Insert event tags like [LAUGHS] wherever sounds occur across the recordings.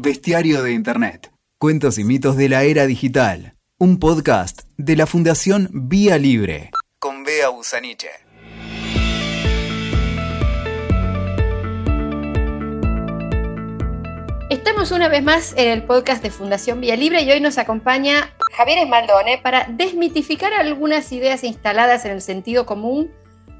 Bestiario de Internet. Cuentos y mitos de la era digital. Un podcast de la Fundación Vía Libre. Con Bea Busaniche. Estamos una vez más en el podcast de Fundación Vía Libre y hoy nos acompaña Javier Esmaldone para desmitificar algunas ideas instaladas en el sentido común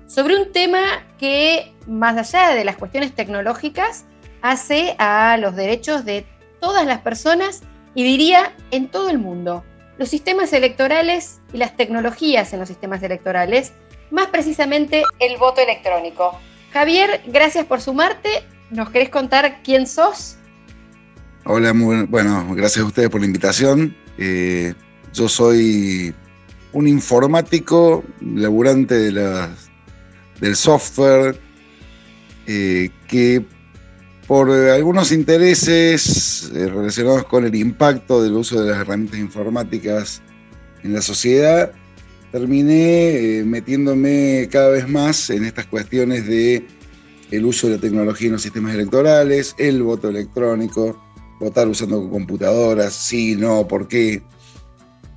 sobre un tema que, más allá de las cuestiones tecnológicas, hace a los derechos de todas las personas y diría en todo el mundo. Los sistemas electorales y las tecnologías en los sistemas electorales, más precisamente el voto electrónico. Javier, gracias por sumarte. ¿Nos querés contar quién sos? Hola, bueno, gracias a ustedes por la invitación. Eh, yo soy un informático, laburante de las, del software, eh, que por algunos intereses eh, relacionados con el impacto del uso de las herramientas informáticas en la sociedad, terminé metiéndome cada vez más en estas cuestiones de el uso de la tecnología en los sistemas electorales, el voto electrónico, votar usando computadoras, sí, no, por qué.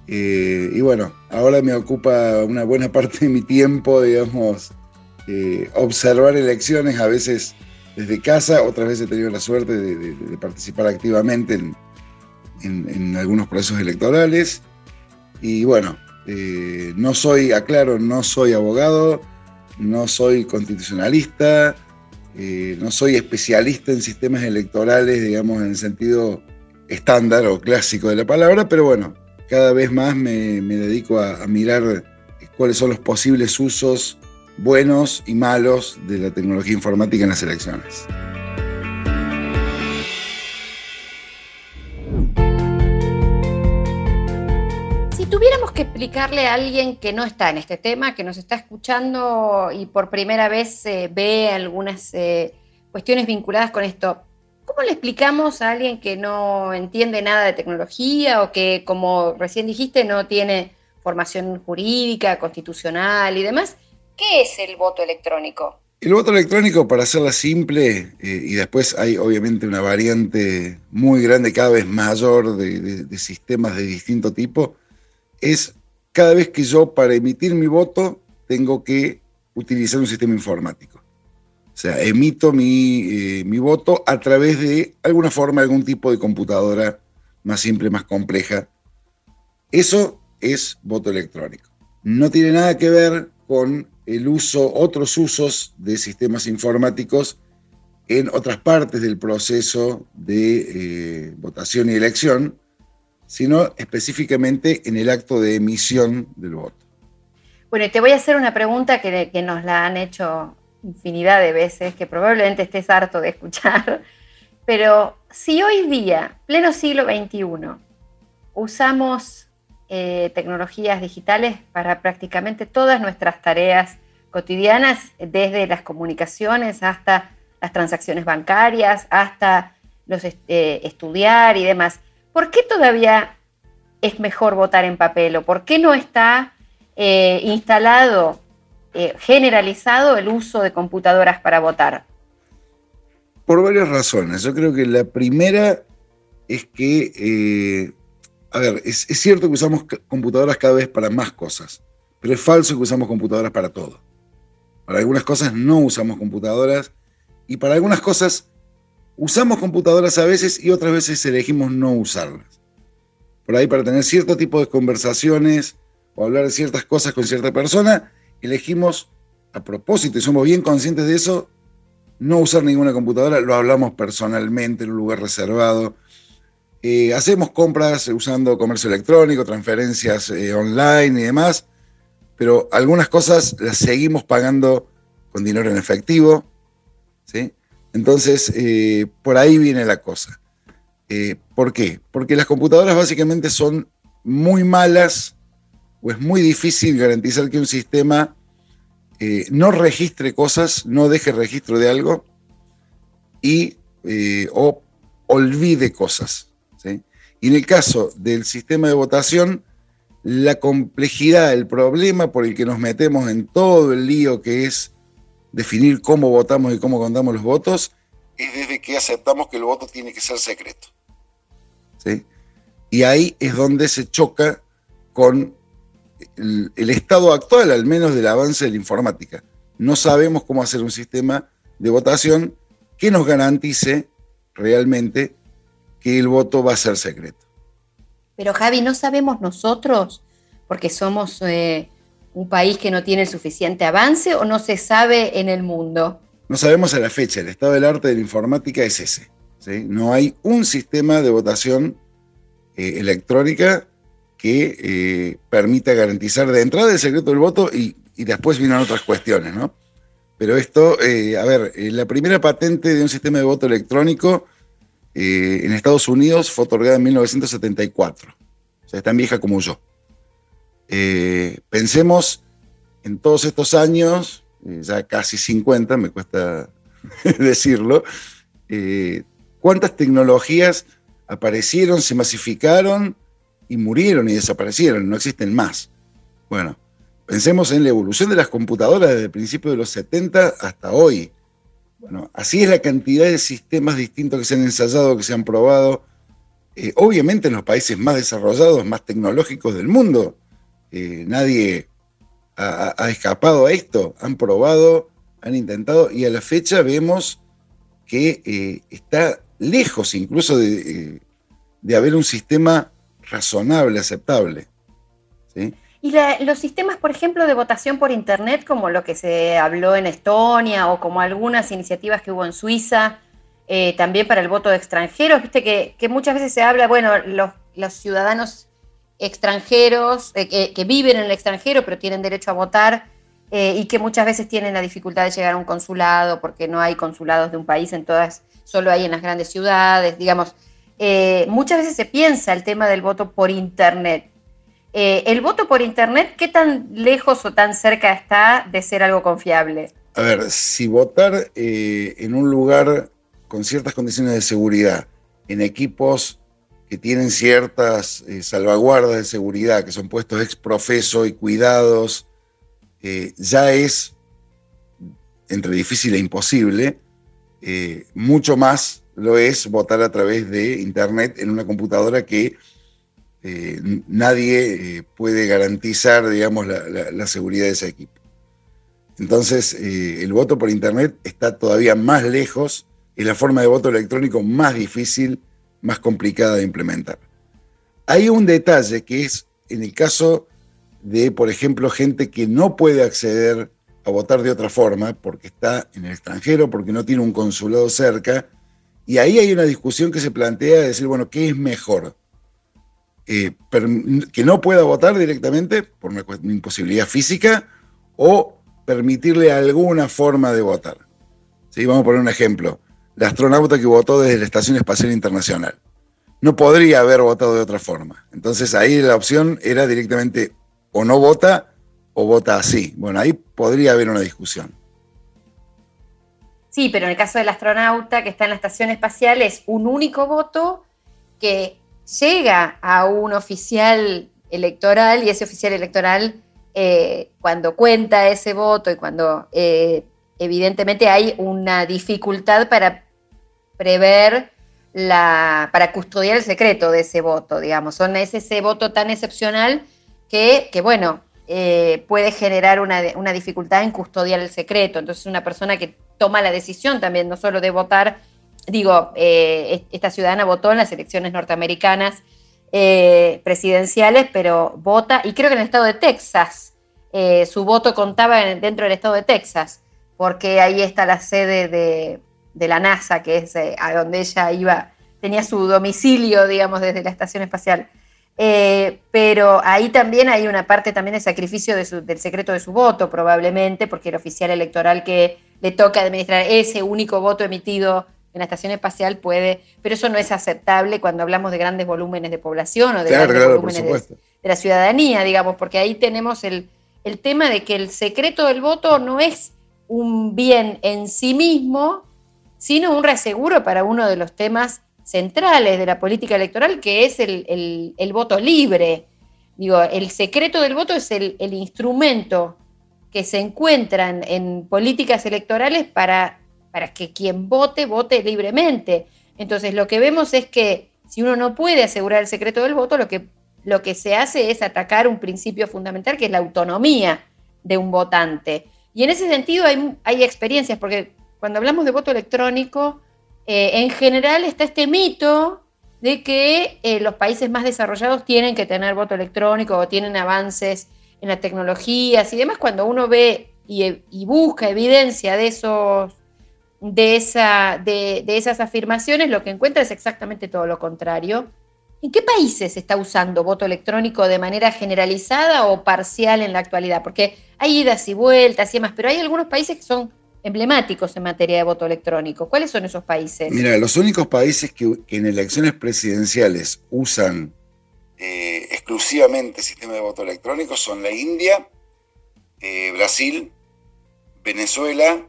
Eh, y bueno, ahora me ocupa una buena [LAUGHS] parte de mi tiempo, digamos, eh, observar elecciones, a veces desde casa, otras veces he tenido la suerte de, participar activamente en, algunos procesos electorales. Y bueno, eh, no soy, aclaro, no soy abogado, no soy constitucionalista, eh, no soy especialista en sistemas electorales, digamos, en el sentido estándar o clásico de la palabra, pero bueno, cada vez más me, dedico a, mirar cuáles son los posibles usos buenos y malos de la tecnología informática en las elecciones. Si tuviéramos que explicarle a alguien que no está en este tema, que nos está escuchando y por primera vez eh, ve algunas eh, cuestiones vinculadas con esto, ¿cómo le explicamos a alguien que no entiende nada de tecnología o que, como recién dijiste, no tiene formación jurídica, constitucional y demás? ¿Qué es el voto electrónico? El voto electrónico, para hacerla simple, eh, y después hay obviamente una variante muy grande, cada vez mayor, de sistemas de distinto tipo, es cada vez que yo para emitir mi voto tengo que utilizar un sistema informático. O sea, emito mi, eh, mi voto a través de alguna forma, algún tipo de computadora más simple, más compleja. Eso es voto electrónico. No tiene nada que ver con el uso, otros usos de sistemas informáticos en otras partes del proceso de eh, votación y elección, sino específicamente en el acto de emisión del voto. Bueno, y te voy a hacer una pregunta que, nos la han hecho infinidad de veces, que probablemente estés harto de escuchar, [LAUGHS] pero si hoy día, pleno siglo XXI, usamos eh, tecnologías digitales para prácticamente todas nuestras tareas cotidianas, desde las comunicaciones hasta las transacciones bancarias, hasta los eh, estudiar y demás. ¿por qué todavía es mejor votar en papel o por qué no está eh, instalado, eh, generalizado el uso de computadoras para votar? Por varias razones. Yo creo que la primera es que, a ver, es cierto que usamos computadoras cada vez para más cosas, pero es falso que usamos computadoras para todo. Para algunas cosas no usamos computadoras y para algunas cosas usamos computadoras a veces y otras veces elegimos no usarlas. Por ahí para tener cierto tipo de conversaciones o hablar de ciertas cosas con cierta persona, elegimos a propósito y somos bien conscientes de eso, no usar ninguna computadora, lo hablamos personalmente en un lugar reservado. Eh, hacemos compras usando comercio electrónico, transferencias eh, online y demás, pero algunas cosas las seguimos pagando con dinero en efectivo, ¿sí? Entonces, eh, por ahí viene la cosa. Eh, ¿Por qué? Porque las computadoras básicamente son muy malas o es muy difícil garantizar que un sistema eh, no registre cosas, no deje registro de algo y o olvide cosas. Y en el caso del sistema de votación, la complejidad, el problema por el que nos metemos en todo el lío que es definir cómo votamos y cómo contamos los votos es desde que aceptamos que el voto tiene que ser secreto. ¿sí? Y ahí es donde se choca con el, el, estado actual, al menos del avance de la informática. No sabemos cómo hacer un sistema de votación que nos garantice realmente que el voto va a ser secreto. Pero Javi, ¿no sabemos nosotros, porque somos eh, un país que no tiene suficiente avance o no se sabe en el mundo? No sabemos a la fecha, el estado del arte de la informática es ese. ¿sí? No hay un sistema de votación eh, electrónica que eh, permita garantizar de entrada el secreto del voto y, después vienen otras cuestiones, ¿no? Pero esto, a ver, la primera patente de un sistema de voto electrónico eh, en Estados Unidos fue otorgada en 1974. O sea, es tan vieja como yo. Eh, pensemos en todos estos años, eh, ya casi 50, me cuesta [LAUGHS] decirlo, cuántas tecnologías aparecieron, se masificaron y murieron y desaparecieron, no existen más. Bueno, pensemos en la evolución de las computadoras desde el principio de los 70 hasta hoy. Bueno, así es la cantidad de sistemas distintos que se han ensayado, que se han probado. Eh, obviamente en los países más desarrollados, más tecnológicos del mundo, eh, nadie ha, escapado a esto. Han probado, han intentado y a la fecha vemos que eh, está lejos incluso de, de, haber un sistema razonable, aceptable. ¿sí? Y la, los sistemas, por ejemplo, de votación por Internet, como lo que se habló en Estonia o como algunas iniciativas que hubo en Suiza, eh, también para el voto de extranjeros, viste que, muchas veces se habla, bueno, los, ciudadanos extranjeros eh, que, viven en el extranjero pero tienen derecho a votar eh, y que muchas veces tienen la dificultad de llegar a un consulado porque no hay consulados de un país en todas, solo hay en las grandes ciudades, digamos. Muchas veces se piensa el tema del voto por Internet. Eh, ¿El voto por Internet qué tan lejos o tan cerca está de ser algo confiable? A ver, si votar eh, en un lugar con ciertas condiciones de seguridad, en equipos que tienen ciertas eh, salvaguardas de seguridad, que son puestos ex profeso y cuidados, ya es entre difícil e imposible, mucho más lo es votar a través de Internet en una computadora que eh, nadie puede garantizar, digamos, la, seguridad de ese equipo. Entonces, el voto por Internet está todavía más lejos, es la forma de voto electrónico más difícil más complicada de implementar. Hay un detalle que es en el caso de, por ejemplo, gente que no puede acceder a votar de otra forma porque está en el extranjero, porque no tiene un consulado cerca, y ahí hay una discusión que se plantea de decir, bueno, ¿qué es mejor? Eh, que no pueda votar directamente por una, imposibilidad física o permitirle alguna forma de votar. ¿Sí? Vamos a poner un ejemplo la astronauta que votó desde la Estación Espacial Internacional. No podría haber votado de otra forma. Entonces ahí la opción era directamente o no vota o vota así. Bueno, ahí podría haber una discusión. Sí, pero en el caso del astronauta que está en la estación espacial es un único voto que llega a un oficial electoral y ese oficial electoral eh, cuando cuenta ese voto y cuando eh, evidentemente hay una dificultad para prever la, para custodiar el secreto de ese voto, digamos. Son, es ese voto tan excepcional que, que bueno, eh, puede generar una, una, dificultad en custodiar el secreto. Entonces, una persona que toma la decisión también, no solo de votar, digo, eh, esta ciudadana votó en las elecciones norteamericanas eh, presidenciales, pero vota, y creo que en el estado de Texas, eh, su voto contaba en, dentro del estado de Texas porque ahí está la sede de, la NASA, que es a donde ella iba, tenía su domicilio, digamos, desde la estación espacial. Pero ahí también hay una parte también de sacrificio del secreto de su voto, probablemente, porque el oficial electoral que le toca administrar ese único voto emitido en la estación espacial puede, pero eso no es aceptable cuando hablamos de grandes volúmenes de población o de claro, grandes claro, volúmenes de, de, la ciudadanía, digamos, porque ahí tenemos el, el tema de que el secreto del voto no es un bien en sí mismo, sino un reaseguro para uno de los temas centrales de la política electoral, que es el, el, el voto libre. Digo, el secreto del voto es el, el instrumento que se encuentran en políticas electorales para, para que quien vote, vote libremente. Entonces, lo que vemos es que si uno no puede asegurar el secreto del voto, lo que, lo que se hace es atacar un principio fundamental que es la autonomía de un votante. Y en ese sentido hay, hay experiencias, porque cuando hablamos de voto electrónico, eh, en general está este mito de que eh, los países más desarrollados tienen que tener voto electrónico o tienen avances en las tecnologías y demás. Cuando uno ve y, busca evidencia de, esos, de, esa, de, de esas afirmaciones, lo que encuentra es exactamente todo lo contrario. ¿En qué países se está usando voto electrónico de manera generalizada o parcial en la actualidad? Porque hay idas y vueltas y demás, pero hay algunos países que son emblemáticos en materia de voto electrónico. ¿Cuáles son esos países? Mira, los únicos países que, en elecciones presidenciales usan eh, exclusivamente sistema de voto electrónico son la India, eh, Brasil, Venezuela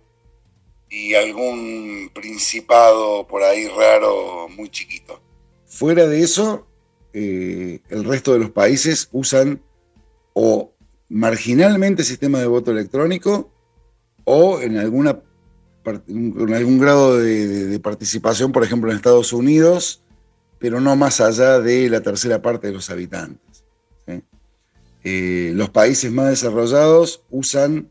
y algún principado por ahí raro muy chiquito. Fuera de eso, eh, el resto de los países usan o marginalmente sistema de voto electrónico o en, alguna, en algún grado de, participación, por ejemplo en Estados Unidos, pero no más allá de la tercera parte de los habitantes. Eh, los países más desarrollados usan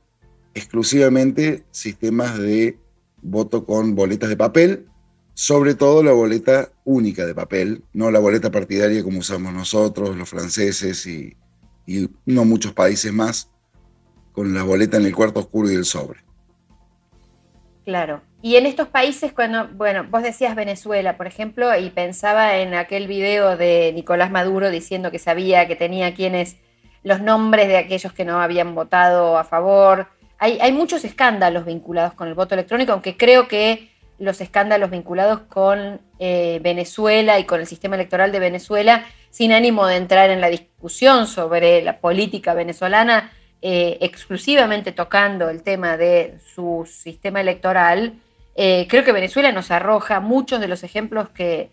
exclusivamente sistemas de voto con boletas de papel, sobre todo la boleta única de papel, no la boleta partidaria como usamos nosotros, los franceses y, y no muchos países más, con la boleta en el cuarto oscuro y el sobre. Claro. Y en estos países, cuando, bueno, vos decías Venezuela, por ejemplo, y pensaba en aquel video de Nicolás Maduro diciendo que sabía que tenía quienes, los nombres de aquellos que no habían votado a favor. Hay, muchos escándalos vinculados con el voto electrónico, aunque creo que los escándalos vinculados con eh, Venezuela y con el sistema electoral de Venezuela, sin ánimo de entrar en la discusión sobre la política venezolana, eh, exclusivamente tocando el tema de su sistema electoral, eh, creo que Venezuela nos arroja muchos de los ejemplos que,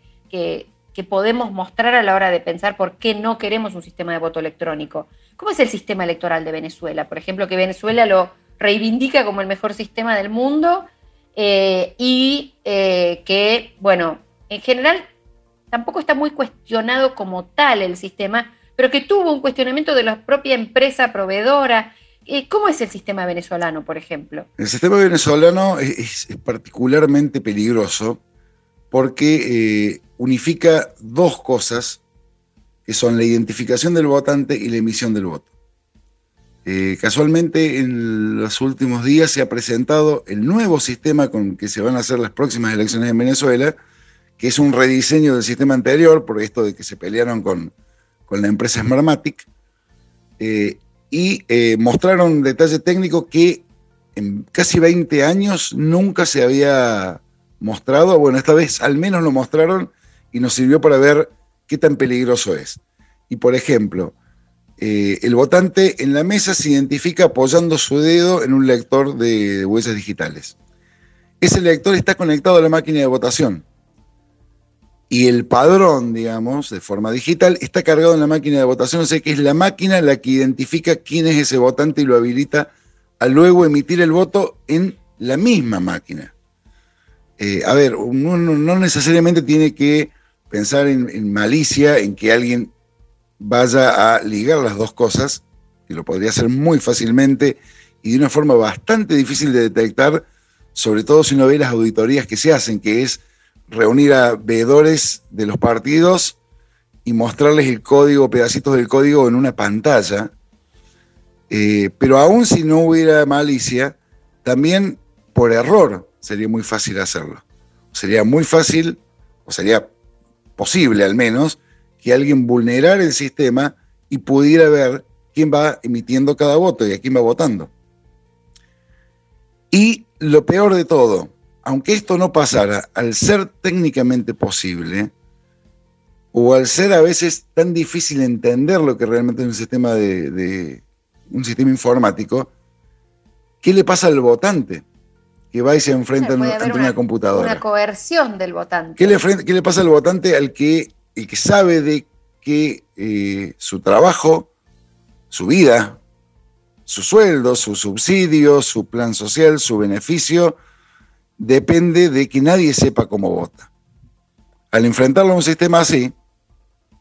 podemos mostrar a la hora de pensar por qué no queremos un sistema de voto electrónico. ¿Cómo es el sistema electoral de Venezuela? Por ejemplo, que Venezuela lo reivindica como el mejor sistema del mundo eh, y que, bueno, en general tampoco está muy cuestionado como tal el sistema, pero que tuvo un cuestionamiento de la propia empresa proveedora. Eh, ¿Cómo es el sistema venezolano, por ejemplo? El sistema venezolano es, particularmente peligroso porque eh, unifica dos cosas que son la identificación del votante y la emisión del voto. Eh, casualmente en los últimos días se ha presentado el nuevo sistema con que se van a hacer las próximas elecciones en Venezuela, que es un rediseño del sistema anterior, por esto de que se pelearon con, con la empresa Smartmatic, eh, y eh, mostraron un detalle técnico que en casi 20 años nunca se había mostrado. Bueno, esta vez al menos lo mostraron y nos sirvió para ver qué tan peligroso es. Y por ejemplo, eh, el votante en la mesa se identifica apoyando su dedo en un lector de huellas digitales. Ese lector está conectado a la máquina de votación y el padrón, digamos, de forma digital, está cargado en la máquina de votación, o sea que es la máquina la que identifica quién es ese votante y lo habilita a luego emitir el voto en la misma máquina. Eh, a ver, uno no necesariamente tiene que pensar en, malicia, en que alguien vaya a ligar las dos cosas, que lo podría hacer muy fácilmente y de una forma bastante difícil de detectar, sobre todo si uno ve las auditorías que se hacen, que es reunir a veedores de los partidos y mostrarles el código, pedacitos del código en una pantalla. Eh, pero aún si no hubiera malicia, también por error sería muy fácil hacerlo. Sería muy fácil, o sería posible al menos, que alguien vulnerara el sistema y pudiera ver quién va emitiendo cada voto y a quién va votando. Y lo peor de todo, aunque esto no pasara, al ser técnicamente posible, o al ser a veces tan difícil entender lo que realmente es un sistema de, un sistema informático, ¿qué le pasa al votante que va y se enfrenta ante una, computadora? Una coerción del votante. ¿Qué le, pasa al votante al que, el que sabe de que eh, su trabajo, su vida, su sueldo, su subsidio, su plan social, su beneficio, depende de que nadie sepa cómo vota. al enfrentarlo a un sistema así,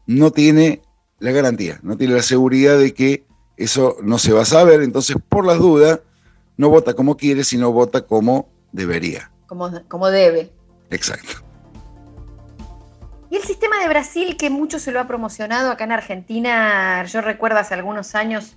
no tiene la garantía, no tiene la seguridad de que eso no se va a saber, entonces por las dudas no vota como quiere, sino vota como debería. Como, como debe. Exacto. Y el sistema de Brasil, que mucho se lo ha promocionado acá en Argentina, yo recuerdo hace algunos años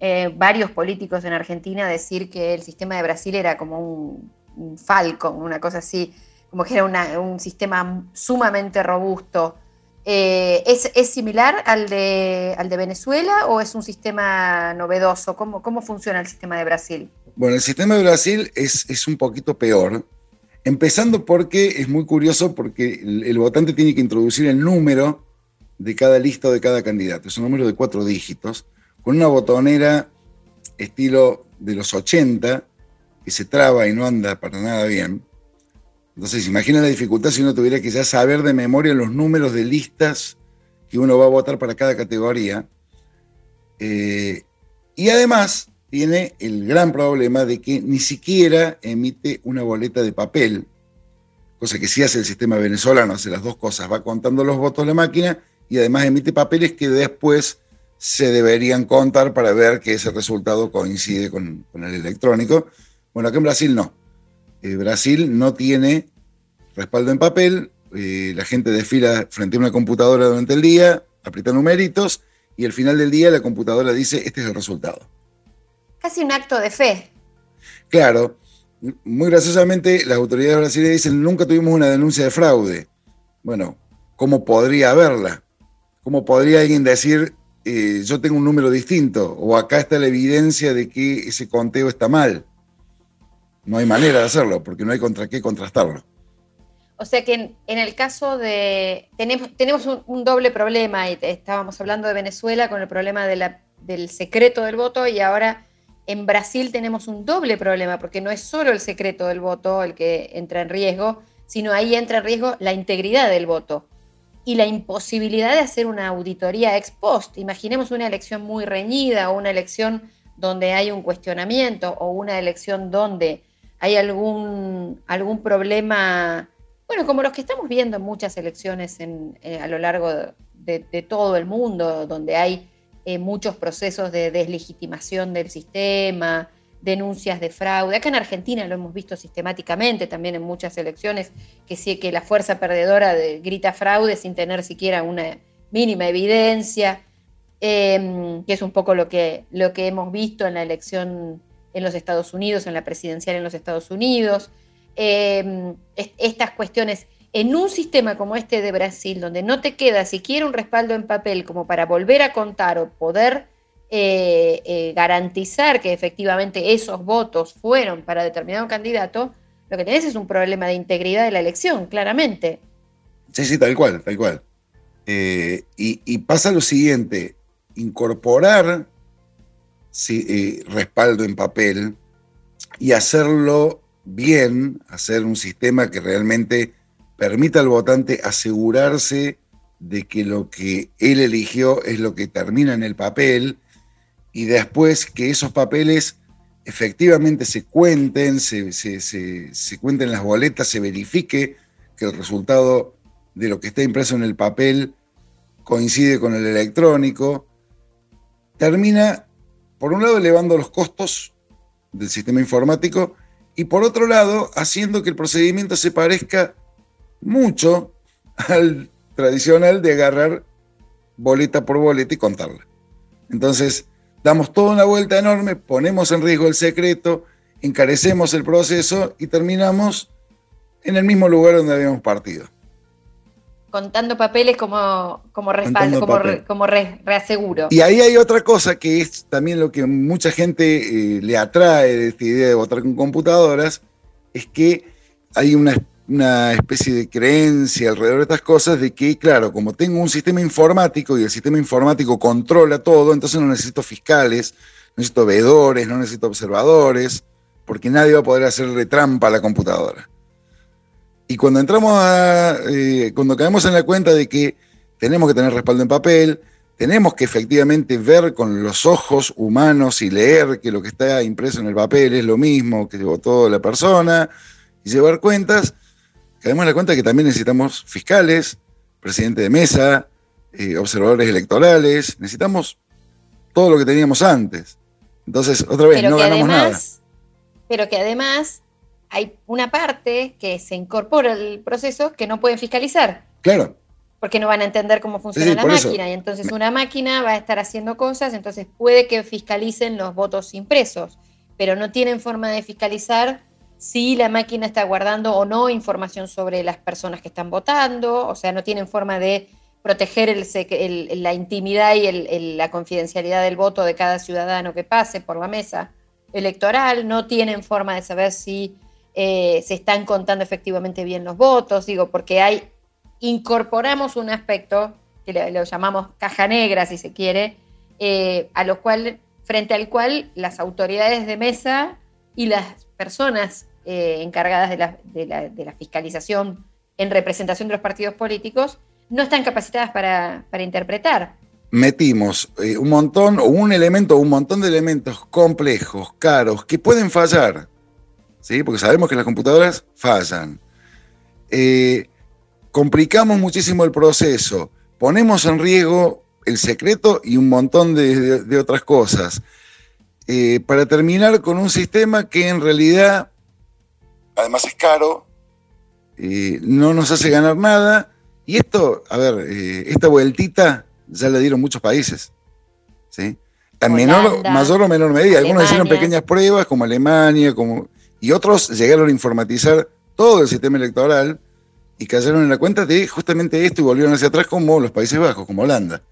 eh, varios políticos en Argentina decir que el sistema de Brasil era como un, Falcon, una cosa así, como que era un sistema sumamente robusto. Eh, ¿es, similar al de, al de Venezuela o es un sistema novedoso? ¿Cómo, ¿Cómo funciona el sistema de Brasil? Bueno, el sistema de Brasil es, es un poquito peor Empezando porque es muy curioso porque el, votante tiene que introducir el número de cada lista o de cada candidato. Es un número de cuatro dígitos, con una botonera estilo de los 80, que se traba y no anda para nada bien. Entonces, imagina la dificultad si uno tuviera que ya saber de memoria los números de listas que uno va a votar para cada categoría. Eh, y además, tiene el gran problema de que ni siquiera emite una boleta de papel, cosa que sí hace el sistema venezolano, hace las dos cosas, va contando los votos la máquina y además emite papeles que después se deberían contar para ver que ese resultado coincide con, el electrónico. Bueno, acá en Brasil no. Eh, Brasil no tiene respaldo en papel, eh, la gente desfila frente a una computadora durante el día, aprieta numeritos y al final del día la computadora dice, este es el resultado casi un acto de fe. Claro, muy graciosamente las autoridades brasileñas dicen, nunca tuvimos una denuncia de fraude. Bueno, ¿cómo podría haberla? ¿Cómo podría alguien decir, eh, yo tengo un número distinto? O acá está la evidencia de que ese conteo está mal. No hay manera de hacerlo, porque no hay contra qué contrastarlo. O sea que en, el caso de... Tenemos, tenemos un, doble problema, y estábamos hablando de Venezuela con el problema del secreto del voto y ahora en Brasil tenemos un doble problema, porque no es solo el secreto del voto el que entra en riesgo, sino ahí entra en riesgo la integridad del voto y la imposibilidad de hacer una auditoría ex post. Imaginemos una elección muy reñida o una elección donde hay un cuestionamiento o una elección donde hay algún, algún problema, bueno, como los que estamos viendo en muchas elecciones eh, a lo largo de todo el mundo, donde hay eh, muchos procesos de deslegitimación del sistema, denuncias de fraude. Acá en Argentina lo hemos visto sistemáticamente, también en muchas elecciones, que sí que la fuerza perdedora grita fraude sin tener siquiera una mínima evidencia, em, que es un poco lo que, lo que hemos visto en la elección en los Estados Unidos, en la presidencial en los Estados Unidos. Em, estas cuestiones en un sistema como este de Brasil, donde no te queda siquiera un respaldo en papel como para volver a contar o poder eh, eh, garantizar que efectivamente esos votos fueron para determinado candidato, lo que tenés es un problema de integridad de la elección, claramente. Sí, sí, tal cual, tal cual. Eh, y, pasa lo siguiente, incorporar respaldo en papel y hacerlo bien, hacer un sistema que realmente permita al votante asegurarse de que lo que él eligió es lo que termina en el papel y después que esos papeles efectivamente se cuenten, se, cuenten las boletas, se verifique que el resultado de lo que está impreso en el papel coincide con el electrónico, termina, por un lado, elevando los costos del sistema informático y por otro lado, haciendo que el procedimiento se parezca mucho al tradicional de agarrar boleta por boleta y contarla. Entonces, damos toda una vuelta enorme, ponemos en riesgo el secreto, encarecemos el proceso y terminamos en el mismo lugar donde habíamos partido. Contando papeles como, como respaldo, como, reaseguro. Y ahí hay otra cosa que es también lo que mucha gente eh, le atrae de esta idea de votar con computadoras, es que hay una una especie de creencia alrededor de estas cosas de que, claro, como tengo un sistema informático y el sistema informático controla todo, entonces no necesito fiscales, no necesito veedores, no necesito observadores, porque nadie va a poder hacerle trampa a la computadora. Y cuando entramos a, eh, cuando caemos en la cuenta de que tenemos que tener respaldo en papel, tenemos que efectivamente ver con los ojos humanos y leer que lo que está impreso en el papel es lo mismo que votó la persona y llevar cuentas, caemos en la cuenta que también necesitamos fiscales, presidente de mesa, eh, observadores electorales, necesitamos todo lo que teníamos antes. Entonces, otra vez, no ganamos nada. Pero que además hay una parte que se incorpora al proceso que no pueden fiscalizar. Claro. Porque no van a entender cómo funciona la máquina. Y entonces una máquina va a estar haciendo cosas, entonces puede que fiscalicen los votos impresos, pero no tienen forma de fiscalizar si la máquina está guardando o no información sobre las personas que están votando, o sea, no tienen forma de proteger la intimidad y la confidencialidad del voto de cada ciudadano que pase por la mesa electoral, no tienen forma de saber si eh, se están contando efectivamente bien los votos, digo, porque hay, incorporamos un aspecto que lo, llamamos caja negra, si se quiere, eh, a lo cual, frente al cual las autoridades de mesa y las personas eh, encargadas de la, fiscalización en representación de los partidos políticos no están capacitadas para, interpretar. Metimos eh, un montón, o un elemento, un montón de elementos complejos, caros, que pueden fallar, ¿sí? porque sabemos que las computadoras fallan. Eh, complicamos muchísimo el proceso, ponemos en riesgo el secreto y un montón de, otras cosas. Para terminar con un sistema que en realidad además es caro, no nos hace ganar nada. Y esto, a ver, eh, esta vueltita ya la dieron muchos países. ¿sí? En menor, mayor o menor medida. Algunos hicieron pequeñas pruebas, como Alemania, como, y otros llegaron a informatizar todo el sistema electoral y cayeron en la cuenta de justamente esto y volvieron hacia atrás como los Países Bajos, como Holanda.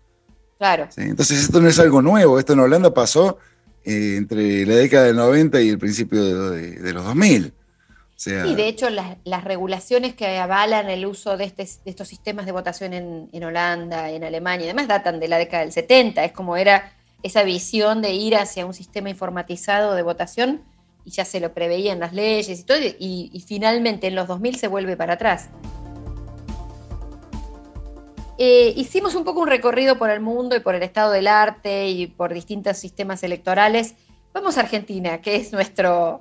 Claro. Entonces esto no es algo nuevo, esto en Holanda pasó eh, entre la década del 90 y el principio de, de los 2000 y de hecho las, regulaciones que avalan el uso este, de, estos sistemas de votación en, Holanda, en Alemania, además datan de la década del 70, es como era esa visión de ir hacia un sistema informatizado de votación y ya se lo preveían las leyes y todo, y, finalmente en los 2000 se vuelve para atrás. Eh, hicimos un poco un recorrido por el mundo y por el estado del arte y por distintos sistemas electorales. Vamos a Argentina, que es nuestro,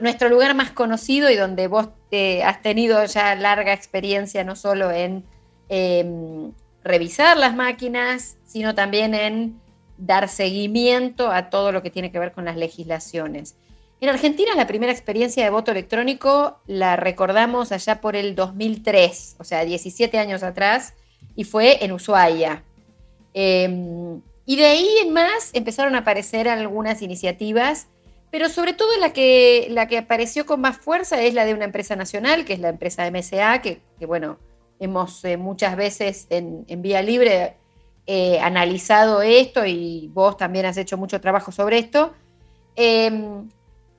nuestro lugar más conocido y donde vos te has tenido ya larga experiencia no solo en em, revisar las máquinas, sino también en dar seguimiento a todo lo que tiene que ver con las legislaciones. En Argentina la primera experiencia de voto electrónico la recordamos allá por el 2003, o sea, 17 años atrás, y fue en Ushuaia. Em, y de ahí en más empezaron a aparecer algunas iniciativas pero sobre todo la que, la que apareció con más fuerza es la de una empresa nacional, que es la empresa MSA, que, bueno, hemos eh, muchas veces en, Vía Libre eh, analizado esto y vos también has hecho mucho trabajo sobre esto. Em,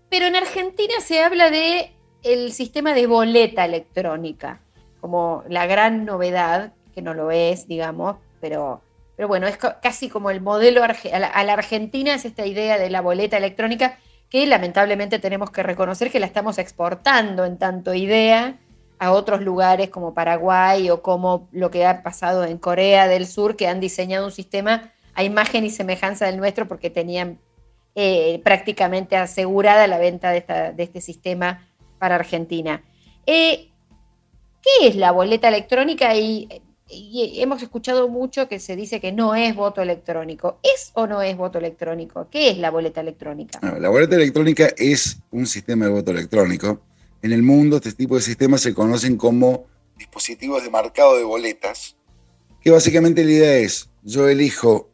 pero en Argentina se habla de el sistema de boleta electrónica, como la gran novedad, que no lo es, digamos, pero, pero bueno, es casi como el modelo a la Argentina, es esta idea de la boleta electrónica que lamentablemente tenemos que reconocer que la estamos exportando en tanto idea a otros lugares como Paraguay o como lo que ha pasado en Corea del Sur, que han diseñado un sistema a imagen y semejanza del nuestro porque tenían eh, prácticamente asegurada la venta de, este sistema para Argentina. Eh, ¿Qué es la boleta electrónica? Y hemos escuchado mucho que se dice que no es voto electrónico. ¿Es o no es voto electrónico? ¿Qué es la boleta electrónica? la boleta electrónica es un sistema de voto electrónico. En el mundo este tipo de sistemas se conocen como dispositivos de marcado de boletas, que básicamente la idea es, yo elijo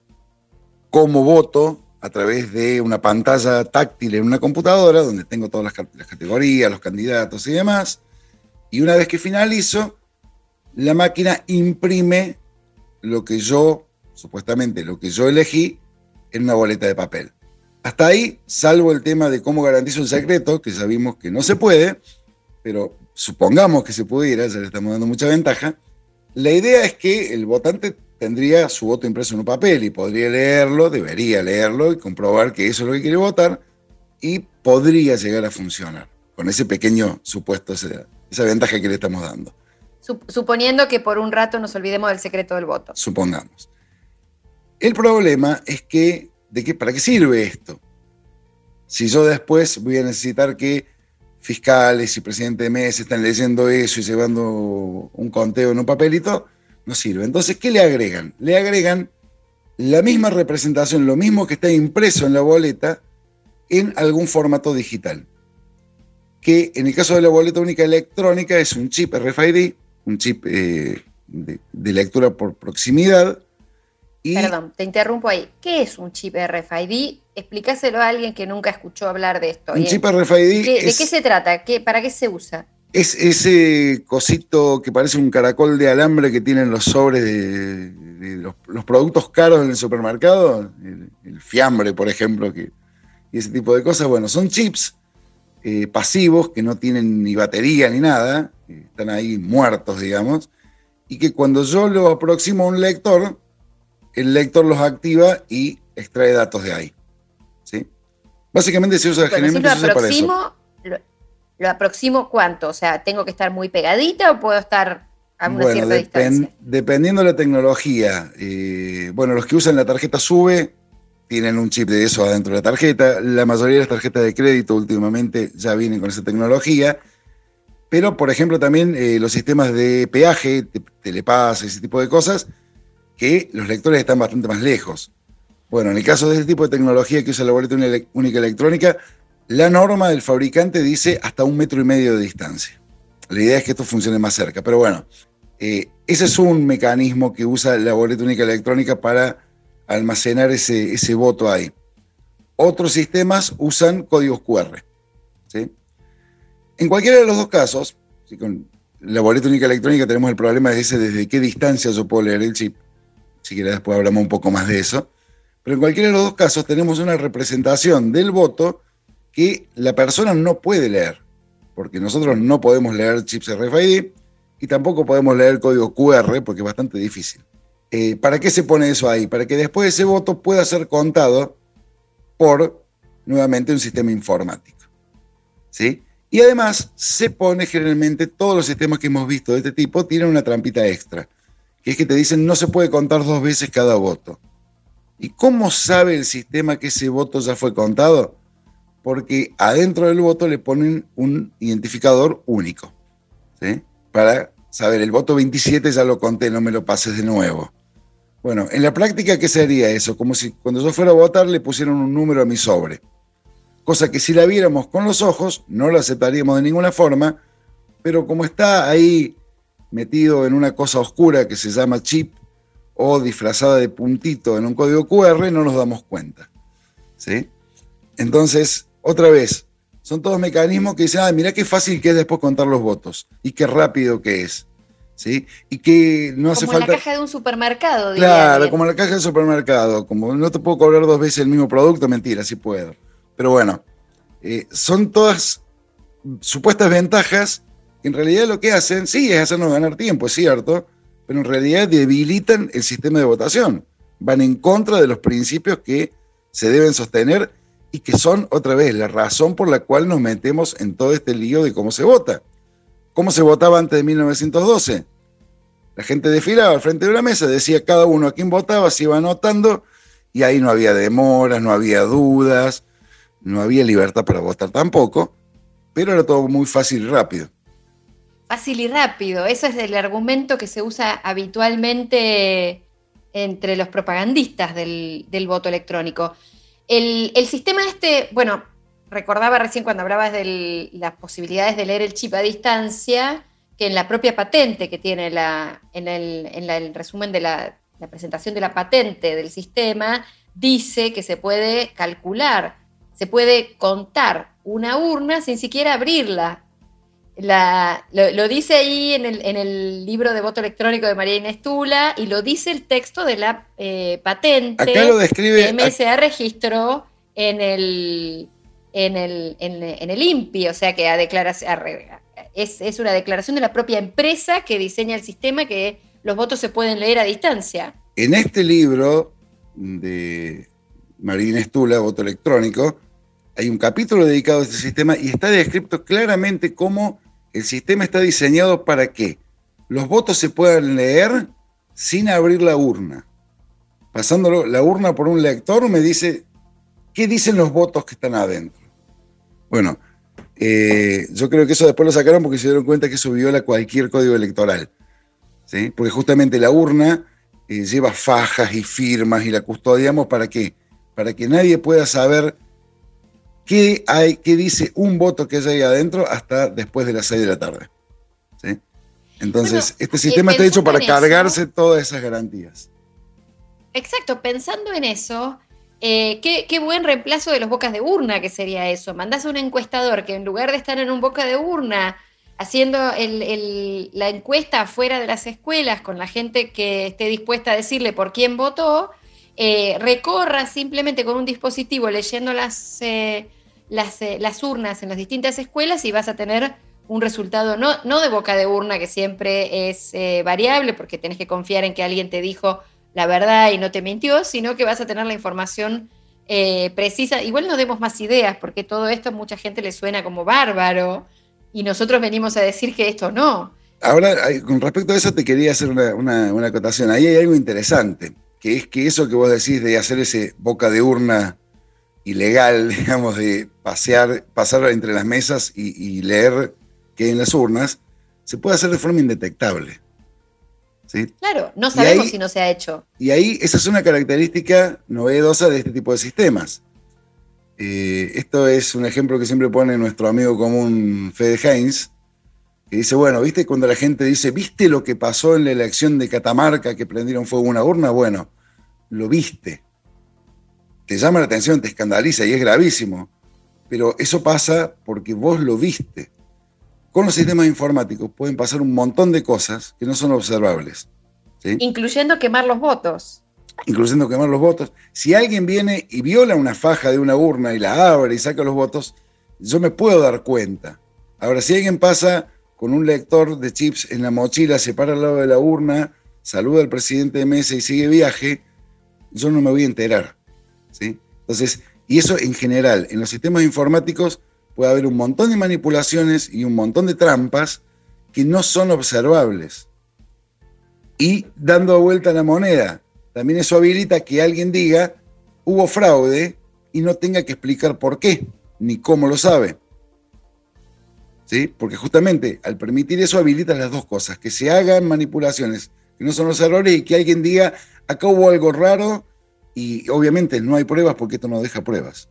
cómo voto a través de una pantalla táctil en una computadora donde tengo todas las, categorías, los candidatos y demás, y una vez que finalizo, la máquina imprime lo que yo, supuestamente lo que yo elegí, en una boleta de papel. Hasta ahí, salvo el tema de cómo garantizo el secreto, que sabemos que no se puede, pero supongamos que se pudiera, ya le estamos dando mucha ventaja, la idea es que el votante tendría su voto impreso en un papel y podría leerlo, debería leerlo y comprobar que eso es lo que quiere votar y podría llegar a funcionar con ese pequeño supuesto, esa ventaja que le estamos dando. Suponiendo que por un rato nos olvidemos del secreto del voto. Supongamos. El problema es que, ¿de qué, ¿para qué sirve esto? Si yo después voy a necesitar que fiscales y presidente de mes están leyendo eso y llevando un conteo en un papelito, no sirve. Entonces, ¿qué le agregan? Le agregan la misma representación, lo mismo que está impreso en la boleta, en algún formato digital. Que en el caso de la boleta única electrónica es un chip RFID, un chip eh, de, lectura por proximidad. Perdón, te interrumpo ahí. ¿Qué es un chip RFID? Explícaselo a alguien que nunca escuchó hablar de esto. Un chip RFID. ¿De qué se trata? ¿Para qué se usa? Es ese cosito que parece un caracol de alambre que tienen los sobres de, los, productos caros en el supermercado, el, fiambre, por ejemplo, que, y ese tipo de cosas. Bueno, son chips eh, pasivos que no tienen ni batería ni nada, están ahí muertos, digamos, y que cuando yo lo aproximo a un lector, el lector los activa y extrae datos de ahí. ¿sí? Básicamente se usa generalmente aproximo, Lo, aproximo cuánto? O sea, ¿tengo que estar muy pegadita o puedo estar a una cierta distancia? Dependiendo de la tecnología. Eh, bueno, los que usan la tarjeta SUBE tienen un chip de eso adentro de la tarjeta. La mayoría de las tarjetas de crédito últimamente ya vienen con esa tecnología. Pero, por ejemplo, también eh, los sistemas de peaje, telepaz, ese tipo de cosas, que los lectores están bastante más lejos. Bueno, en el caso de este tipo de tecnología que usa la boleta única electrónica, la norma del fabricante dice hasta un metro y medio de distancia. La idea es que esto funcione más cerca, pero bueno, eh, ese es un mecanismo que usa la boleta única electrónica para almacenar ese, ese voto ahí. Otros sistemas usan códigos QR. En cualquiera de los dos casos, si con la boleta única electrónica tenemos el problema de ese desde qué distancia yo puedo leer el chip, si quieres después hablamos un poco más de eso, pero en cualquiera de los dos casos tenemos una representación del voto que la persona no puede leer, porque nosotros no podemos leer chips RFID y tampoco podemos leer código QR porque es bastante difícil. Eh, ¿Para qué se pone eso ahí? Para que después ese voto pueda ser contado por nuevamente un sistema informático. ¿Sí? Y además se pone generalmente, todos los sistemas que hemos visto de este tipo tienen una trampita extra, que es que te dicen no se puede contar dos veces cada voto. ¿Y cómo sabe el sistema que ese voto ya fue contado? Porque adentro del voto le ponen un identificador único, ¿sí? Para saber, el voto 27 ya lo conté, no me lo pases de nuevo. Bueno, en la práctica, ¿qué sería eso? Como si cuando yo fuera a votar le pusieran un número a mi sobre cosa que si la viéramos con los ojos no la aceptaríamos de ninguna forma, pero como está ahí metido en una cosa oscura que se llama chip o disfrazada de puntito en un código QR, no nos damos cuenta. ¿sí? Entonces, otra vez, son todos mecanismos que dicen, ah, mira qué fácil que es después contar los votos y qué rápido que es. ¿Sí? Y que no hace falta. Como la caja de un supermercado. Claro, como la caja de un supermercado. Como no te puedo cobrar dos veces el mismo producto, mentira, sí puedo. Pero bueno, eh, son todas supuestas ventajas que en realidad lo que hacen, sí, es hacernos ganar tiempo, es cierto, pero en realidad debilitan el sistema de votación. Van en contra de los principios que se deben sostener y que son, otra vez, la razón por la cual nos metemos en todo este lío de cómo se vota. ¿Cómo se votaba antes de 1912? La gente desfilaba al frente de una mesa, decía cada uno a quién votaba, se iba anotando y ahí no había demoras, no había dudas, no había libertad para votar tampoco, pero era todo muy fácil y rápido. Fácil y rápido, eso es el argumento que se usa habitualmente entre los propagandistas del, voto electrónico. El, sistema este, bueno, recordaba recién cuando hablabas de las posibilidades de leer el chip a distancia, que en la propia patente que tiene la, en, el, resumen de la presentación de la patente del sistema, dice que se puede calcular se puede contar una urna sin siquiera abrirla. Lo, dice ahí en el, libro de voto electrónico de María Inés Tula y lo dice el texto de la eh, patente que MSA registró en el, en el, en, el INPI, o sea que a es, es una declaración de la propia empresa que diseña el sistema que los votos se pueden leer a distancia. En este libro de María Estula, voto electrónico, hay un capítulo dedicado a este sistema y está descrito claramente cómo el sistema está diseñado para que los votos se puedan leer sin abrir la urna. Pasándolo la urna por un lector me dice qué dicen los votos que están adentro. Bueno, Eh, yo creo que eso después lo sacaron porque se dieron cuenta que eso viola cualquier código electoral. ¿sí? Porque justamente la urna eh, lleva fajas y firmas y la custodiamos para qué? Para que nadie pueda saber qué, hay, qué dice un voto que hay ahí adentro hasta después de las 6 de la tarde. ¿sí? Entonces, este sistema está hecho para cargarse todas esas garantías. Exacto, pensando en eso, eh, qué, buen reemplazo de los bocas de urna que sería eso. Mandás a un encuestador que en lugar de estar en un boca de urna haciendo la encuesta afuera de las escuelas con la gente que esté dispuesta a decirle por quién votó, eh, recorra simplemente con un dispositivo leyendo las, eh, las, urnas en las distintas escuelas y vas a tener un resultado no, no de boca de urna que siempre es variable porque tenés que confiar en que alguien te dijo la verdad y no te mintió, sino que vas a tener la información eh, precisa. Igual no demos más ideas, porque todo esto a mucha gente le suena como bárbaro y nosotros venimos a decir que esto no. Ahora, con respecto a eso, te quería hacer una, acotación. Ahí hay algo interesante, que es que eso que vos decís de hacer ese boca de urna ilegal, [LAUGHS] digamos, de pasear, pasar entre las mesas y, y leer qué hay en las urnas, se puede hacer de forma indetectable. Claro, no sabemos si no se ha hecho. Y ahí esa es una característica novedosa de este tipo de sistemas. Eh, esto es un ejemplo que siempre pone nuestro amigo común Fede Heinz, que dice, bueno, ¿viste cuando la gente dice, ¿viste lo que pasó en la elección de Catamarca que prendieron fuego una urna? Bueno, lo viste. Te llama la atención, te escandaliza y es gravísimo. Pero eso pasa porque vos lo viste. Con los sistemas informáticos pueden pasar un montón de cosas que no son observables. Incluyendo quemar los votos. Incluyendo quemar los votos. Si alguien viene y viola una faja de una urna y la abre y saca los votos, yo me puedo dar cuenta. Ahora, si alguien pasa con un lector de chips en la mochila, se para al lado de la urna, saluda al presidente de mesa y sigue viaje, yo no me voy a enterar. ¿sí? Entonces, y eso en general, en los sistemas informáticos puede haber un montón de manipulaciones y un montón de trampas que no son observables. Y dando vuelta a la moneda, también eso habilita que alguien diga, hubo fraude y no tenga que explicar por qué, ni cómo lo sabe. ¿Sí? Porque justamente al permitir eso habilita las dos cosas, que se hagan manipulaciones que no son los errores y que alguien diga, acá hubo algo raro y obviamente no hay pruebas porque esto no deja pruebas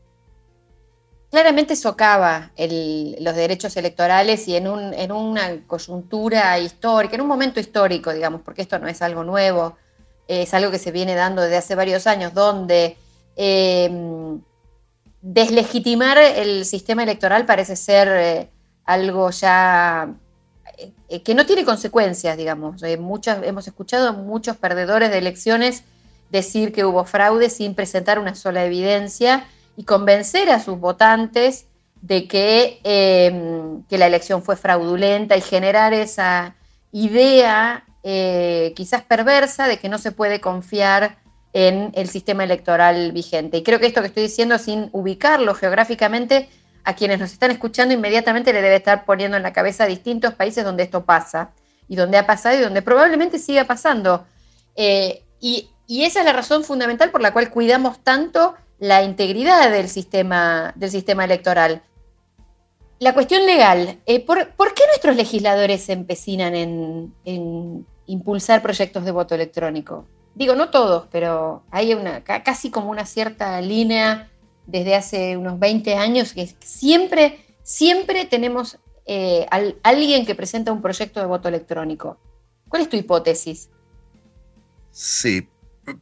claramente socava los derechos electorales y en, una coyuntura histórica, en un momento histórico, digamos, porque esto no es algo nuevo, es algo que se viene dando desde hace varios años, donde em, deslegitimar el sistema electoral parece ser eh, algo ya eh, que no tiene consecuencias, digamos. Eh, hemos escuchado a muchos perdedores de elecciones decir que hubo fraude sin presentar una sola evidencia y convencer a sus votantes de que, em, que la elección fue fraudulenta y generar esa idea eh, quizás perversa de que no se puede confiar en el sistema electoral vigente. Y creo que esto que estoy diciendo, sin ubicarlo geográficamente, a quienes nos están escuchando inmediatamente le debe estar poniendo en la cabeza distintos países donde esto pasa y donde ha pasado y donde probablemente siga pasando. Eh, y, esa es la razón fundamental por la cual cuidamos tanto la integridad del sistema, del sistema electoral. La cuestión legal, eh, ¿por, qué nuestros legisladores se empecinan en, impulsar proyectos de voto electrónico? Digo, no todos, pero hay una, casi como una cierta línea desde hace unos 20 años que siempre, siempre tenemos eh, alguien que presenta un proyecto de voto electrónico. ¿Cuál es tu hipótesis? Sí,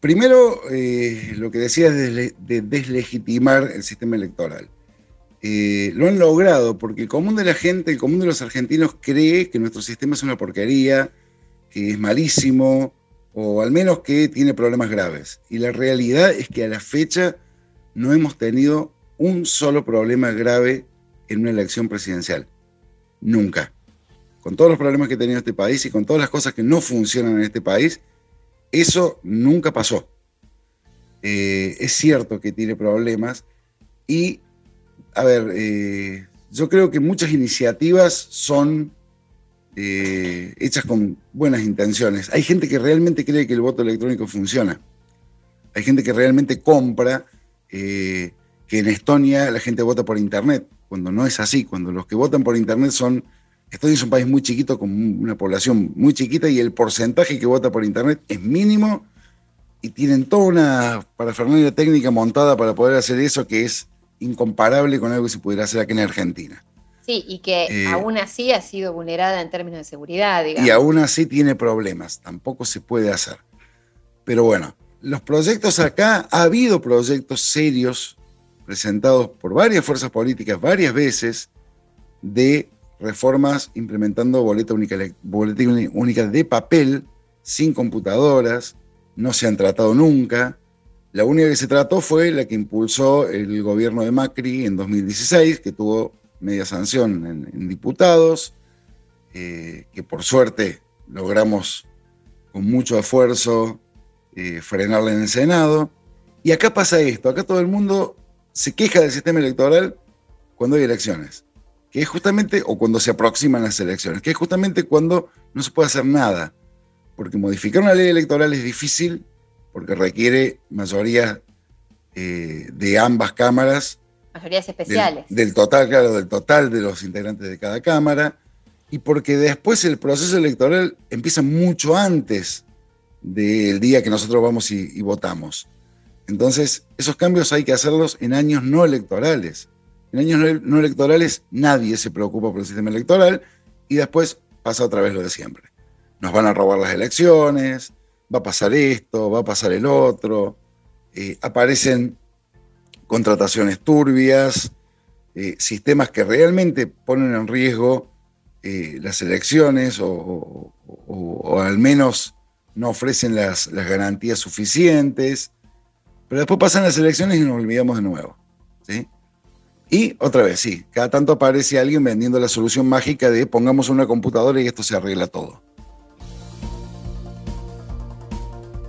Primero, eh, lo que decías de, deslegitimar el sistema electoral. Eh, lo han logrado porque el común de la gente, el común de los argentinos cree que nuestro sistema es una porquería, que es malísimo, o al menos que tiene problemas graves. Y la realidad es que a la fecha no hemos tenido un solo problema grave en una elección presidencial. Nunca. Con todos los problemas que ha tenido este país y con todas las cosas que no funcionan en este país, eso nunca pasó. Eh, es cierto que tiene problemas y, a ver, eh, yo creo que muchas iniciativas son eh, hechas con buenas intenciones. Hay gente que realmente cree que el voto electrónico funciona. Hay gente que realmente compra que en Estonia la gente vota por internet. cuando no es así, cuando los que votan por Internet son... Unidos es un país muy chiquito, con una población muy chiquita, y el porcentaje que vota por Internet es mínimo, y tienen toda una parafernalia técnica montada para poder hacer eso que es incomparable con algo que se pudiera hacer aquí en Argentina. Sí, y que eh, aún así ha sido vulnerada en términos de seguridad, digamos. Y aún así tiene problemas, tampoco se puede hacer. Pero bueno, los proyectos acá, ha habido proyectos serios presentados por varias fuerzas políticas varias veces de reformas implementando boleta única, de papel, sin computadoras, no se han tratado nunca. La única que se trató fue la que impulsó el gobierno de Macri en 2016, que tuvo media sanción en, diputados, eh, que por suerte logramos con mucho esfuerzo eh, frenarla en el Senado. Y acá pasa esto, acá todo el mundo se queja del sistema electoral cuando hay elecciones, que es justamente, o cuando se aproximan las elecciones, que es justamente cuando no se puede hacer nada, porque modificar una ley electoral es difícil, porque requiere mayoría eh, de ambas cámaras. Mayorías especiales. Del, total, claro, del total de los integrantes de cada cámara, y porque después el proceso electoral empieza mucho antes del día que nosotros vamos y, votamos. Entonces, esos cambios hay que hacerlos en años no electorales. En años no electorales nadie se preocupa por el sistema electoral y después pasa otra vez lo de siempre nos van a robar las elecciones, va a pasar esto, va a pasar el otro, eh, aparecen contrataciones turbias, eh, sistemas que realmente ponen en riesgo eh, las elecciones o, al menos no ofrecen las, garantías suficientes, pero después pasan las elecciones y nos olvidamos de nuevo. Y otra vez, sí, cada tanto aparece alguien vendiendo la solución mágica de pongamos una computadora y esto se arregla todo.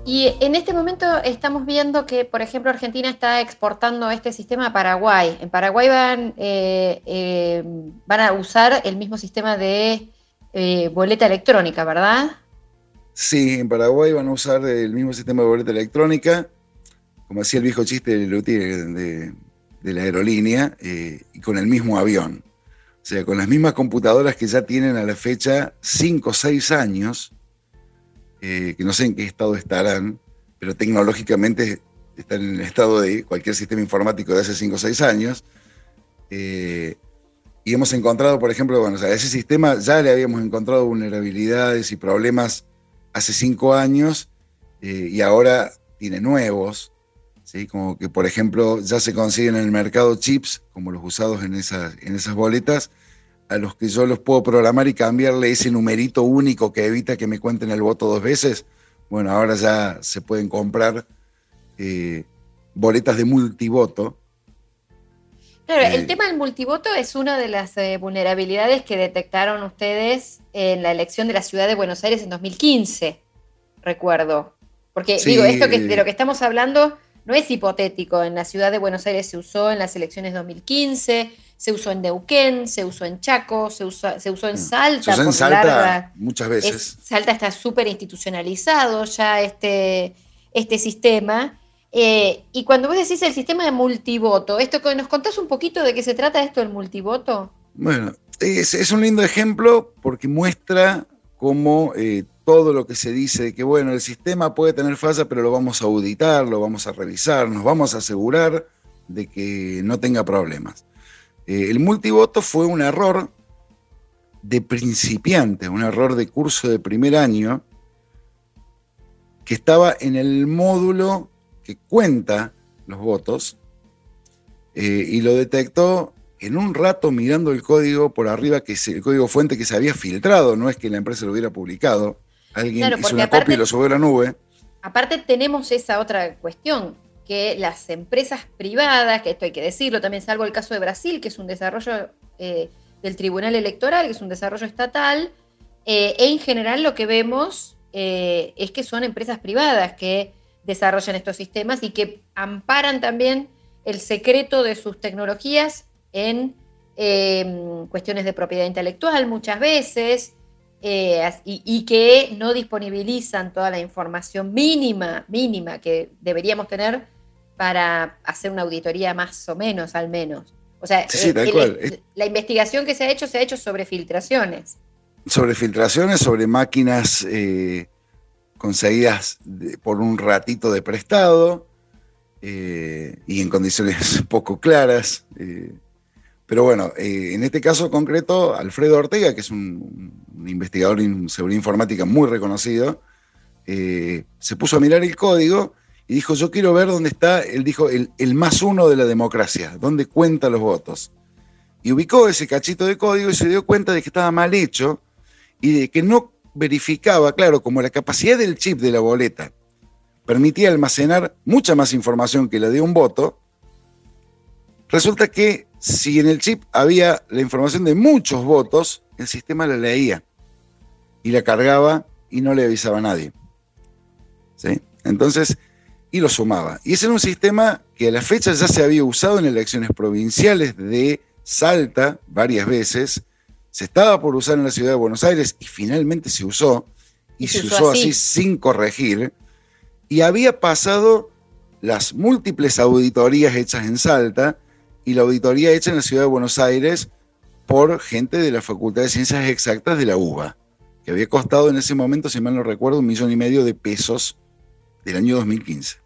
Y en este momento estamos viendo que, por ejemplo, Argentina está exportando este sistema a Paraguay. En Paraguay van, eh, eh, van a usar el mismo sistema de eh, boleta electrónica, ¿verdad? Sí, en Paraguay van a usar el mismo sistema de boleta electrónica, como decía el viejo chiste de, de la aerolínea, y con el mismo avión. O sea, con las mismas computadoras que ya tienen a la fecha 5 o 6 años eh, que no sé en qué estado estarán, pero tecnológicamente están en el estado de cualquier sistema informático de hace 5 o 6 años. Eh, y hemos encontrado, por ejemplo, bueno, ese sistema ya le habíamos encontrado vulnerabilidades y problemas hace 5 años eh, y ahora tiene nuevos. ¿sí? Como que, por ejemplo, ya se consiguen en el mercado chips, como los usados en esas, en esas boletas, a los que yo los puedo programar y cambiarle ese numerito único que evita que me cuenten el voto dos veces, bueno, ahora ya se pueden comprar eh, boletas de multivoto. Claro, el eh, tema del multivoto es una de las eh, vulnerabilidades que detectaron ustedes en la elección de la ciudad de Buenos Aires en 2015, recuerdo. Porque digo, esto que, de lo que estamos hablando no es hipotético. En la ciudad de Buenos Aires se usó en las elecciones 2015 se usó en Neuquén, se usó en Chaco, se, se usó en mm. Salta. Se usó en Salta muchas veces. Salta está súper institucionalizado ya este, este sistema. Eh, y cuando vos decís el sistema de multivoto, esto ¿nos contás un poquito de qué se trata esto del multivoto? Bueno, es, un lindo ejemplo porque muestra cómo eh, todo lo que se dice de que, bueno, el sistema puede tener falla, pero lo vamos a auditar, lo vamos a revisar, nos vamos a asegurar de que no tenga problemas. Eh, el multivoto fue un error de principiante, un error de curso de primer año, que estaba en el módulo que cuenta los votos eh, y lo detectó en un rato mirando el código por arriba, que el código fuente que se había filtrado, no es que la empresa lo hubiera publicado. Alguien hizo una copia y lo subió a la nube. Aparte tenemos esa otra cuestión, que las empresas privadas, que esto hay que decirlo, también salvo el caso de Brasil, que es un desarrollo eh, del Tribunal Electoral, que es un desarrollo estatal, eh, en general lo que vemos eh, es que son empresas privadas que desarrollan estos sistemas y que amparan también el secreto de sus tecnologías en cuestiones de propiedad intelectual muchas veces, y, y, que no disponibilizan toda la información mínima, mínima que deberíamos tener para hacer una auditoría más o menos, al menos. O sea, la investigación que se ha hecho se ha hecho sobre filtraciones. Sobre filtraciones, sobre máquinas eh, conseguidas por un ratito de prestado eh, y en condiciones [LAUGHS] poco claras. Eh, pero bueno, en este caso concreto, Alfredo Ortega, que es un, investigador en seguridad informática muy reconocido, se puso a mirar el código y dijo, yo quiero ver dónde está, él dijo, el, el, más uno de la democracia, dónde cuenta los votos. Y ubicó ese cachito de código y se dio cuenta de que estaba mal hecho y de que no verificaba, claro, como la capacidad del chip de la boleta permitía almacenar mucha más información que la de un voto, resulta que si en el chip había la información de muchos votos, el sistema la leía y la cargaba y no le avisaba a nadie. ¿Sí? Entonces, y lo sumaba. Y ese era un sistema que a la fecha ya se había usado en elecciones provinciales de Salta varias veces, se estaba por usar en la ciudad de Buenos Aires y finalmente se usó, y, se, usó, así. sin corregir, y había pasado las múltiples auditorías hechas en Salta y la auditoría hecha en la ciudad de Buenos Aires por gente de la Facultad de Ciencias Exactas de la UBA, que había costado en ese momento, si mal no recuerdo, un millón y medio de pesos del año 2015.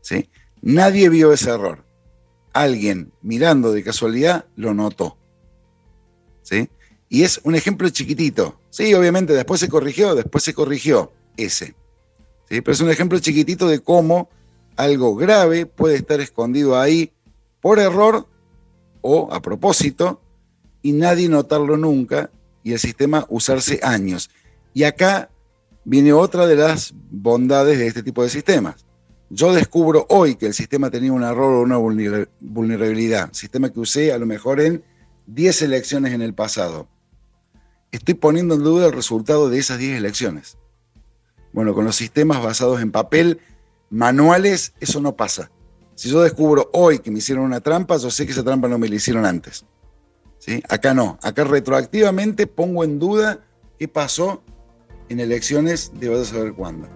¿sí? Nadie vio ese error. Alguien mirando de casualidad lo notó. ¿sí? Y es un ejemplo chiquitito. Sí, obviamente después se corrigió, después se corrigió ese. Pero es un ejemplo chiquitito de cómo algo grave puede estar escondido ahí por error o a propósito y nadie notarlo nunca y el sistema usarse años. Y acá viene otra de las bondades de este tipo de sistemas. Yo descubro hoy que el sistema tenía un error o una vulnerabilidad, sistema que usé a lo mejor en 10 elecciones en el pasado. Estoy poniendo en duda el resultado de esas 10 elecciones. Bueno, con los sistemas basados en papel, manuales, eso no pasa. Si yo descubro hoy que me hicieron una trampa, yo sé que esa trampa no me la hicieron antes. ¿Sí? Acá no, acá retroactivamente pongo en duda qué pasó en elecciones de a saber cuándo.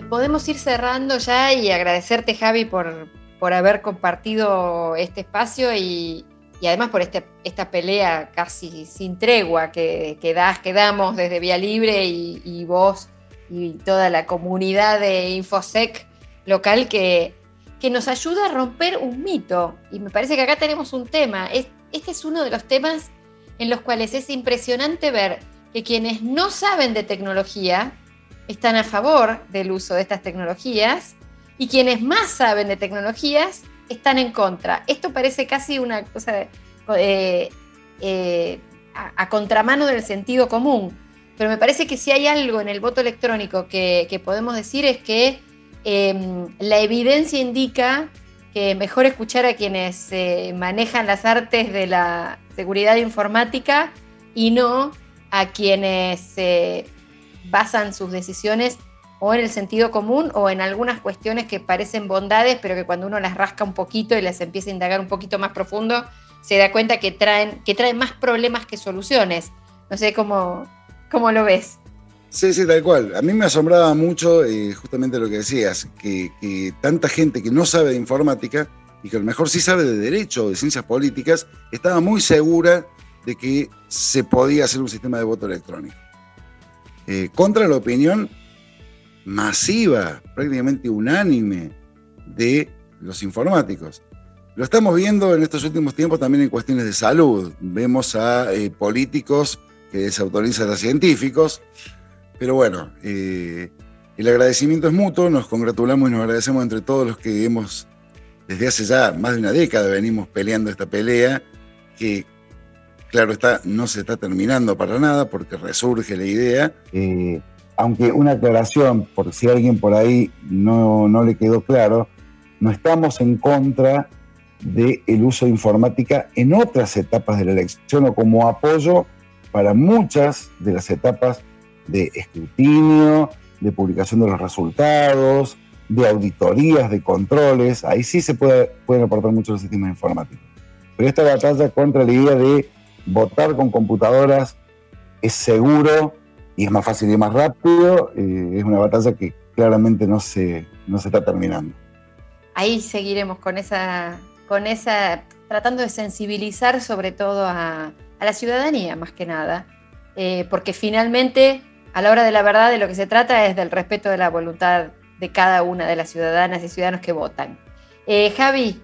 Podemos ir cerrando ya y agradecerte Javi por, por haber compartido este espacio y, además por este, esta pelea casi sin tregua que, que, das, que damos desde Vía Libre y, y vos y toda la comunidad de Infosec local que, que nos ayuda a romper un mito. Y me parece que acá tenemos un tema. este es uno de los temas en los cuales es impresionante ver que quienes no saben de tecnología están a favor del uso de estas tecnologías y quienes más saben de tecnologías están en contra. Esto parece casi una cosa eh, eh, a, contramano del sentido común, pero me parece que si hay algo en el voto electrónico que podemos decir es que Em, la evidencia indica que mejor escuchar a quienes eh, manejan las artes de la seguridad informática y no a quienes basan sus decisiones o en el sentido común o en algunas cuestiones que parecen bondades, pero que cuando uno las rasca un poquito y las empieza a indagar un poquito más profundo, se da cuenta que traen, que traen más problemas que soluciones. No sé cómo, cómo lo ves. Sí, sí, tal cual. A mí me asombraba mucho eh, justamente lo que decías, que, tanta gente que no sabe de informática y que a lo mejor sí sabe de derecho o de ciencias políticas, estaba muy segura de que se podía hacer un sistema de voto electrónico. Eh, contra la opinión masiva, prácticamente unánime, de los informáticos. Lo estamos viendo en estos últimos tiempos también en cuestiones de salud. Vemos a eh, políticos que desautorizan a científicos, pero bueno, eh, el agradecimiento es mutuo, nos congratulamos y nos agradecemos entre todos los que hemos, desde hace ya más de una década, venimos peleando esta pelea, que claro está, no se está terminando para nada porque resurge la idea. Eh, aunque una aclaración, por si alguien por ahí no, no le quedó claro, no estamos en contra del uso de informática en otras etapas de la elección o como apoyo para muchas de las etapas de escrutinio, de publicación de los resultados, de auditorías, de controles. Ahí sí se puede, pueden aportar muchos sistemas informáticos. Pero esta batalla contra la idea de votar con computadoras es seguro y es más fácil y más rápido, eh, es una batalla que claramente no se, no se está terminando. Ahí seguiremos con esa, con esa, tratando de sensibilizar sobre todo a, la ciudadanía más que nada, eh, porque finalmente a la hora de la verdad de lo que se trata es del respeto de la voluntad de cada una de las ciudadanas y ciudadanos que votan. Eh, Javi,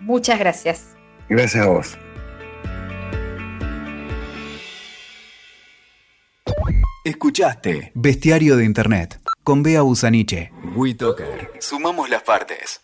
muchas gracias. Gracias a vos. Escuchaste Bestiario de Internet con Bea Busaniche. WeToker. Sumamos las partes.